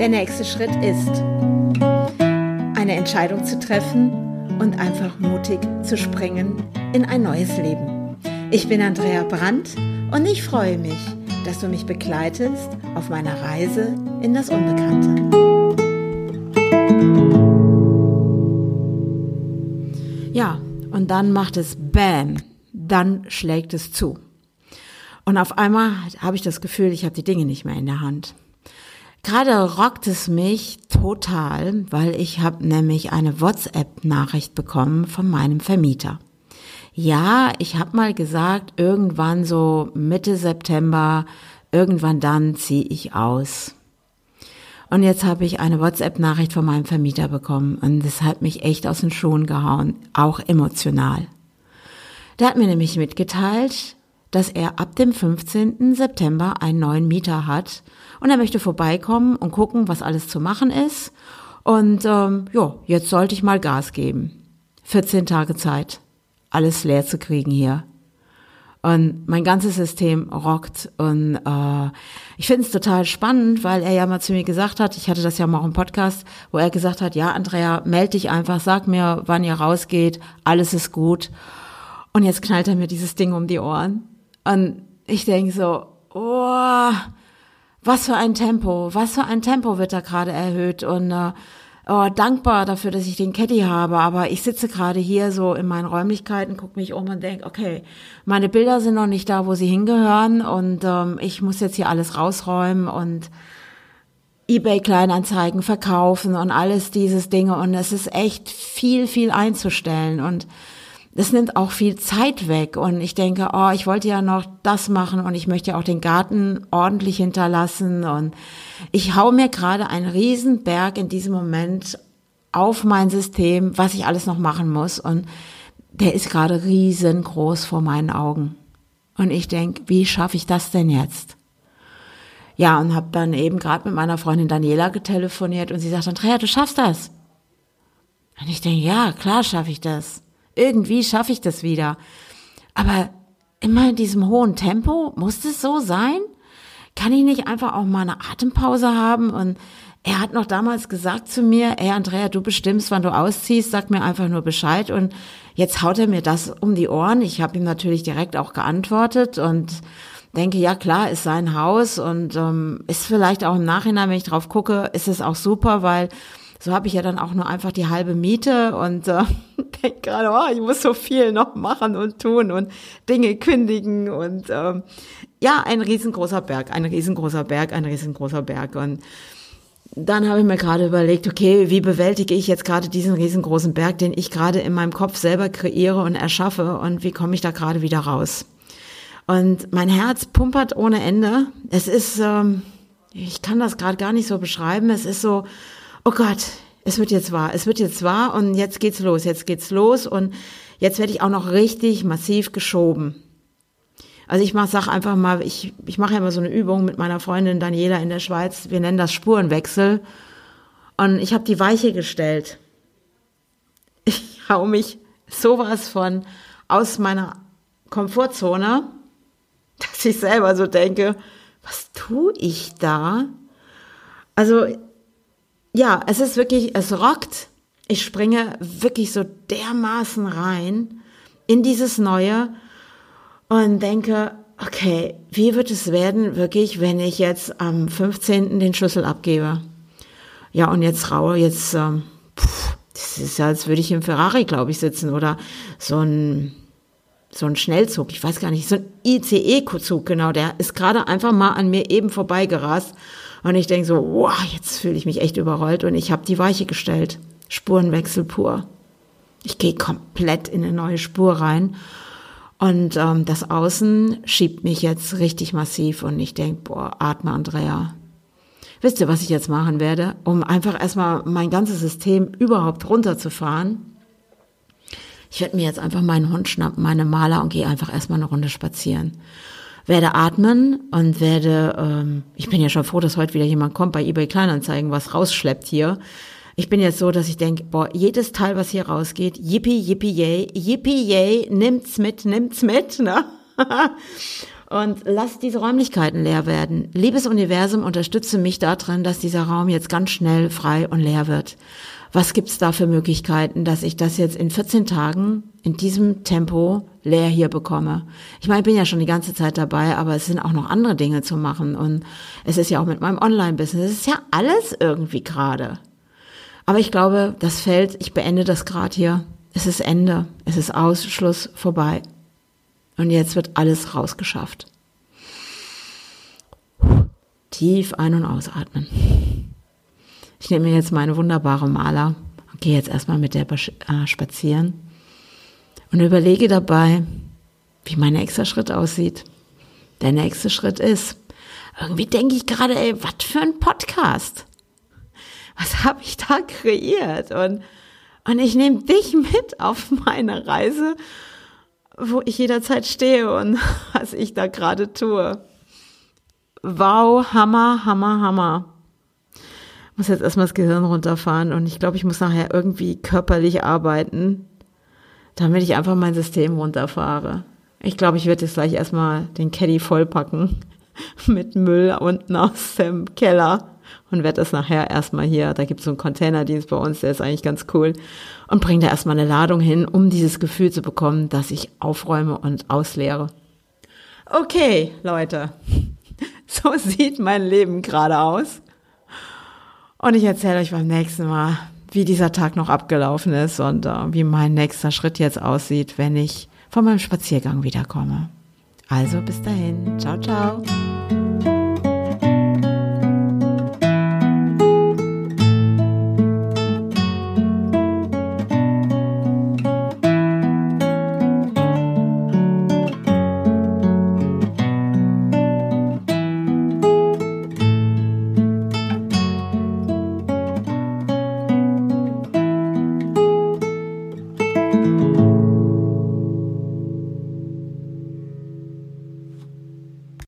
Der nächste Schritt ist, eine Entscheidung zu treffen und einfach mutig zu springen in ein neues Leben. Ich bin Andrea Brandt und ich freue mich, dass du mich begleitest auf meiner Reise in das Unbekannte. Ja, und dann macht es Bam, dann schlägt es zu. Und auf einmal habe ich das Gefühl, ich habe die Dinge nicht mehr in der Hand. Gerade rockt es mich total, weil ich habe nämlich eine WhatsApp-Nachricht bekommen von meinem Vermieter. Ja, ich habe mal gesagt, irgendwann so Mitte September, irgendwann dann ziehe ich aus. Und jetzt habe ich eine WhatsApp-Nachricht von meinem Vermieter bekommen und das hat mich echt aus den Schuhen gehauen, auch emotional. Der hat mir nämlich mitgeteilt, dass er ab dem 15. September einen neuen Mieter hat und er möchte vorbeikommen und gucken, was alles zu machen ist. Und ähm, ja, jetzt sollte ich mal Gas geben. 14 Tage Zeit, alles leer zu kriegen hier. Und mein ganzes System rockt. Und äh, ich finde es total spannend, weil er ja mal zu mir gesagt hat, ich hatte das ja mal auch im Podcast, wo er gesagt hat, ja, Andrea, melde dich einfach, sag mir, wann ihr rausgeht, alles ist gut. Und jetzt knallt er mir dieses Ding um die Ohren. Und ich denke so, oh, was für ein Tempo, was für ein Tempo wird da gerade erhöht. Und äh, oh, dankbar dafür, dass ich den Caddy habe, aber ich sitze gerade hier so in meinen Räumlichkeiten, gucke mich um und denke, okay, meine Bilder sind noch nicht da, wo sie hingehören. Und ähm, ich muss jetzt hier alles rausräumen und eBay Kleinanzeigen verkaufen und alles dieses Dinge. Und es ist echt viel, viel einzustellen. Und das nimmt auch viel Zeit weg. Und ich denke, oh, ich wollte ja noch das machen und ich möchte ja auch den Garten ordentlich hinterlassen. Und ich hau mir gerade einen Riesenberg in diesem Moment auf mein System, was ich alles noch machen muss. Und der ist gerade riesengroß vor meinen Augen. Und ich denke, wie schaffe ich das denn jetzt? Ja, und habe dann eben gerade mit meiner Freundin Daniela getelefoniert und sie sagt, Andrea, du schaffst das. Und ich denke, ja, klar schaffe ich das. Irgendwie schaffe ich das wieder. Aber immer in diesem hohen Tempo, muss das so sein? Kann ich nicht einfach auch mal eine Atempause haben? Und er hat noch damals gesagt zu mir, ey Andrea, du bestimmst, wann du ausziehst, sag mir einfach nur Bescheid. Und jetzt haut er mir das um die Ohren. Ich habe ihm natürlich direkt auch geantwortet und denke, ja klar, ist sein Haus und ähm, ist vielleicht auch im Nachhinein, wenn ich drauf gucke, ist es auch super, weil so habe ich ja dann auch nur einfach die halbe Miete und äh, denke gerade, oh, ich muss so viel noch machen und tun und Dinge kündigen und ähm, ja, ein riesengroßer Berg, ein riesengroßer Berg, ein riesengroßer Berg und dann habe ich mir gerade überlegt, okay, wie bewältige ich jetzt gerade diesen riesengroßen Berg, den ich gerade in meinem Kopf selber kreiere und erschaffe und wie komme ich da gerade wieder raus? Und mein Herz pumpert ohne Ende. Es ist, ähm, ich kann das gerade gar nicht so beschreiben. Es ist so, oh Gott, es wird jetzt wahr, es wird jetzt wahr und jetzt geht's los, jetzt geht's los und jetzt werde ich auch noch richtig massiv geschoben. Also ich mach, sag einfach mal, ich, ich mache ja immer so eine Übung mit meiner Freundin Daniela in der Schweiz. Wir nennen das Spurenwechsel. Und ich habe die Weiche gestellt. Ich hau mich sowas von aus meiner Komfortzone, dass ich selber so denke, was tue ich da? Also ja, es ist wirklich, es rockt. Ich springe wirklich so dermaßen rein in dieses Neue und denke, okay, wie wird es werden, wirklich, wenn ich jetzt am 15. den Schlüssel abgebe? Ja, und jetzt raue, jetzt, ähm, pff, das ist ja, als würde ich im Ferrari, glaube ich, sitzen oder so ein, so ein Schnellzug, ich weiß gar nicht, so ein ICE-Zug, genau, der ist gerade einfach mal an mir eben vorbeigerast und ich denke so, wow, jetzt fühle ich mich echt überrollt und ich habe die Weiche gestellt. Spurenwechsel pur. Ich gehe komplett in eine neue Spur rein. Und ähm, das Außen schiebt mich jetzt richtig massiv und ich denke, boah, atme Andrea. Wisst ihr, was ich jetzt machen werde, um einfach erstmal mein ganzes System überhaupt runterzufahren? Ich werde mir jetzt einfach meinen Hund schnappen, meine Maler und gehe einfach erstmal eine Runde spazieren werde atmen und werde, ähm, ich bin ja schon froh, dass heute wieder jemand kommt bei eBay Kleinanzeigen, was rausschleppt hier. Ich bin jetzt so, dass ich denke, boah, jedes Teil, was hier rausgeht, yippie, yippie, yay, yippie, yay, nimmt's mit, nimmt's mit, ne? Und lass diese Räumlichkeiten leer werden. Liebes Universum, unterstütze mich darin, dass dieser Raum jetzt ganz schnell frei und leer wird. Was gibt's da für Möglichkeiten, dass ich das jetzt in 14 Tagen in diesem Tempo leer hier bekomme? Ich meine, ich bin ja schon die ganze Zeit dabei, aber es sind auch noch andere Dinge zu machen und es ist ja auch mit meinem Online-Business. Es ist ja alles irgendwie gerade. Aber ich glaube, das Feld, ich beende das gerade hier. Es ist Ende. Es ist Ausschluss vorbei. Und jetzt wird alles rausgeschafft. Tief ein- und ausatmen. Ich nehme mir jetzt meine wunderbare Maler und gehe jetzt erstmal mit der äh, spazieren und überlege dabei, wie mein nächster Schritt aussieht. Der nächste Schritt ist, irgendwie denke ich gerade, ey, was für ein Podcast. Was habe ich da kreiert? Und, und ich nehme dich mit auf meine Reise wo ich jederzeit stehe und was ich da gerade tue. Wow, Hammer, Hammer, Hammer. Muss jetzt erstmal das Gehirn runterfahren und ich glaube, ich muss nachher irgendwie körperlich arbeiten, damit ich einfach mein System runterfahre. Ich glaube, ich werde jetzt gleich erstmal den Caddy vollpacken mit Müll unten aus dem Keller und werde das nachher erstmal hier, da gibt es so einen Containerdienst bei uns, der ist eigentlich ganz cool und bringe da erstmal eine Ladung hin, um dieses Gefühl zu bekommen, dass ich aufräume und ausleere. Okay, Leute, so sieht mein Leben gerade aus. Und ich erzähle euch beim nächsten Mal, wie dieser Tag noch abgelaufen ist und uh, wie mein nächster Schritt jetzt aussieht, wenn ich von meinem Spaziergang wiederkomme. Also bis dahin, ciao, ciao.